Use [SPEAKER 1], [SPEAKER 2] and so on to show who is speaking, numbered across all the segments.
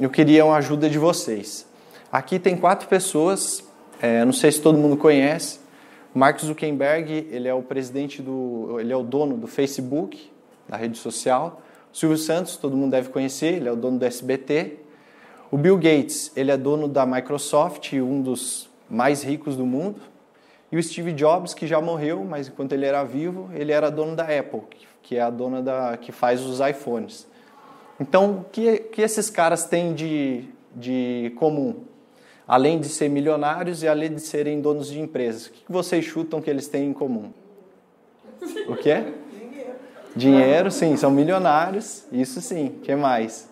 [SPEAKER 1] eu queria uma ajuda de vocês. Aqui tem quatro pessoas, é, não sei se todo mundo conhece. Mark Zuckerberg, ele é o presidente do, ele é o dono do Facebook, da rede social. Silvio Santos, todo mundo deve conhecer, ele é o dono do SBT. O Bill Gates, ele é dono da Microsoft, um dos mais ricos do mundo. E o Steve Jobs, que já morreu, mas enquanto ele era vivo, ele era dono da Apple, que é a dona da que faz os iPhones. Então, o que, que esses caras têm de, de comum? Além de ser milionários e além de serem donos de empresas, o que, que vocês chutam que eles têm em comum? O que é? Dinheiro. Dinheiro, sim, são milionários, isso sim. O que mais?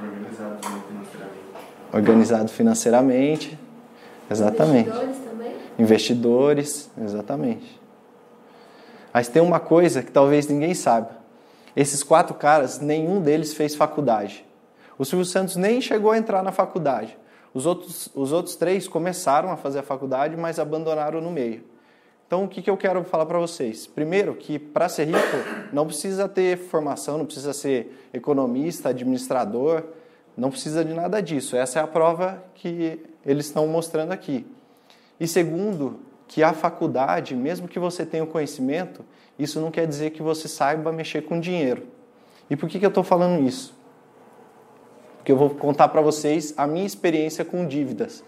[SPEAKER 2] Organizado financeiramente.
[SPEAKER 1] Organizado financeiramente. Exatamente.
[SPEAKER 3] Investidores também?
[SPEAKER 1] Investidores, exatamente. Mas tem uma coisa que talvez ninguém saiba. Esses quatro caras, nenhum deles fez faculdade. O Silvio Santos nem chegou a entrar na faculdade. Os outros, os outros três começaram a fazer a faculdade, mas abandonaram no meio. Então, o que, que eu quero falar para vocês? Primeiro, que para ser rico não precisa ter formação, não precisa ser economista, administrador, não precisa de nada disso. Essa é a prova que eles estão mostrando aqui. E segundo, que a faculdade, mesmo que você tenha o conhecimento, isso não quer dizer que você saiba mexer com dinheiro. E por que, que eu estou falando isso? Porque eu vou contar para vocês a minha experiência com dívidas.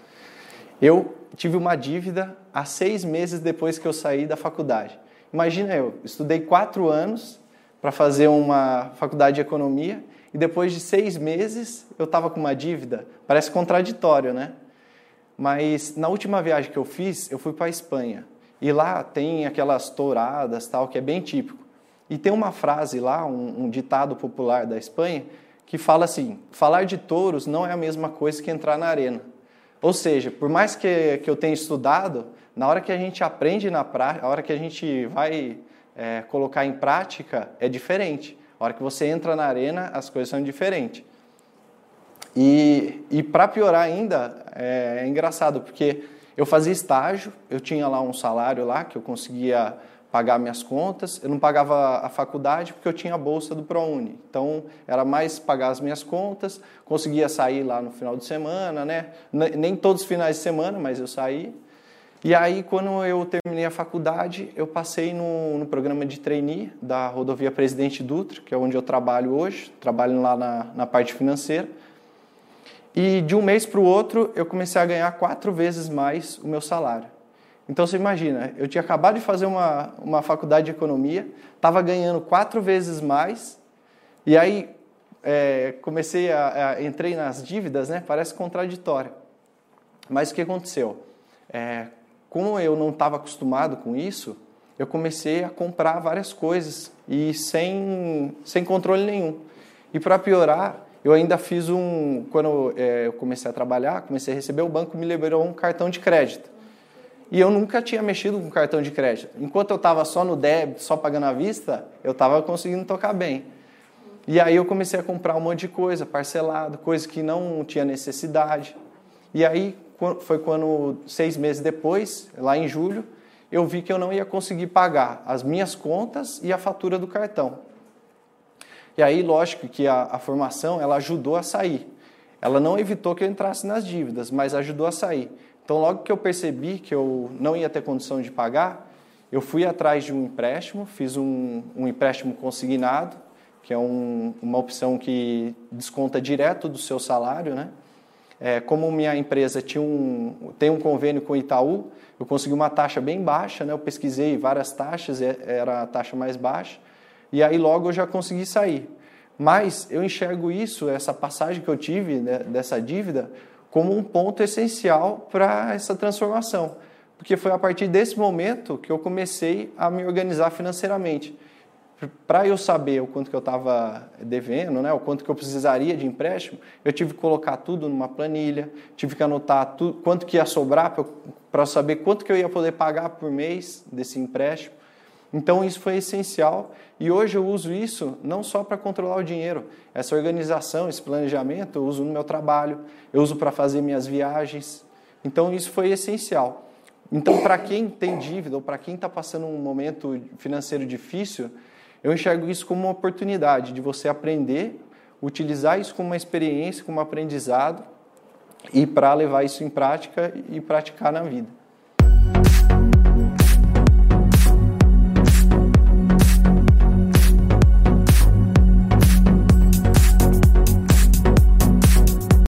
[SPEAKER 1] Eu tive uma dívida há seis meses depois que eu saí da faculdade. Imagina eu, estudei quatro anos para fazer uma faculdade de economia e depois de seis meses eu estava com uma dívida. Parece contraditório, né? Mas na última viagem que eu fiz, eu fui para a Espanha. E lá tem aquelas touradas, tal, que é bem típico. E tem uma frase lá, um, um ditado popular da Espanha, que fala assim: falar de touros não é a mesma coisa que entrar na arena. Ou seja, por mais que, que eu tenha estudado, na hora que a gente aprende na prática, a hora que a gente vai é, colocar em prática, é diferente. A hora que você entra na arena, as coisas são diferentes. E, e para piorar ainda, é, é engraçado, porque eu fazia estágio, eu tinha lá um salário lá que eu conseguia pagar minhas contas, eu não pagava a faculdade porque eu tinha a bolsa do ProUni. Então, era mais pagar as minhas contas, conseguia sair lá no final de semana, né? Nem todos os finais de semana, mas eu saí. E aí, quando eu terminei a faculdade, eu passei no, no programa de trainee da rodovia Presidente Dutra, que é onde eu trabalho hoje, trabalho lá na, na parte financeira. E de um mês para o outro, eu comecei a ganhar quatro vezes mais o meu salário. Então você imagina, eu tinha acabado de fazer uma, uma faculdade de economia, estava ganhando quatro vezes mais, e aí é, comecei a, a, entrei nas dívidas, né? Parece contraditório. Mas o que aconteceu? É, como eu não estava acostumado com isso, eu comecei a comprar várias coisas e sem, sem controle nenhum. E para piorar, eu ainda fiz um. Quando é, eu comecei a trabalhar, comecei a receber, o banco me liberou um cartão de crédito. E eu nunca tinha mexido com cartão de crédito. Enquanto eu estava só no débito, só pagando à vista, eu estava conseguindo tocar bem. E aí eu comecei a comprar um monte de coisa, parcelado, coisa que não tinha necessidade. E aí foi quando, seis meses depois, lá em julho, eu vi que eu não ia conseguir pagar as minhas contas e a fatura do cartão. E aí, lógico que a, a formação ela ajudou a sair. Ela não evitou que eu entrasse nas dívidas, mas ajudou a sair. Então, logo que eu percebi que eu não ia ter condição de pagar, eu fui atrás de um empréstimo, fiz um, um empréstimo consignado, que é um, uma opção que desconta direto do seu salário, né? É, como minha empresa tinha um, tem um convênio com o Itaú, eu consegui uma taxa bem baixa, né? Eu pesquisei várias taxas, era a taxa mais baixa, e aí logo eu já consegui sair. Mas eu enxergo isso, essa passagem que eu tive né, dessa dívida, como um ponto essencial para essa transformação, porque foi a partir desse momento que eu comecei a me organizar financeiramente. Para eu saber o quanto que eu estava devendo, né, o quanto que eu precisaria de empréstimo, eu tive que colocar tudo numa planilha, tive que anotar tudo, quanto que ia sobrar para saber quanto que eu ia poder pagar por mês desse empréstimo. Então isso foi essencial e hoje eu uso isso não só para controlar o dinheiro, essa organização, esse planejamento eu uso no meu trabalho, eu uso para fazer minhas viagens. Então isso foi essencial. Então para quem tem dívida ou para quem está passando um momento financeiro difícil, Eu enxergo isso como uma oportunidade de você aprender, utilizar isso como uma experiência, como um aprendizado e para levar isso em prática e praticar na vida.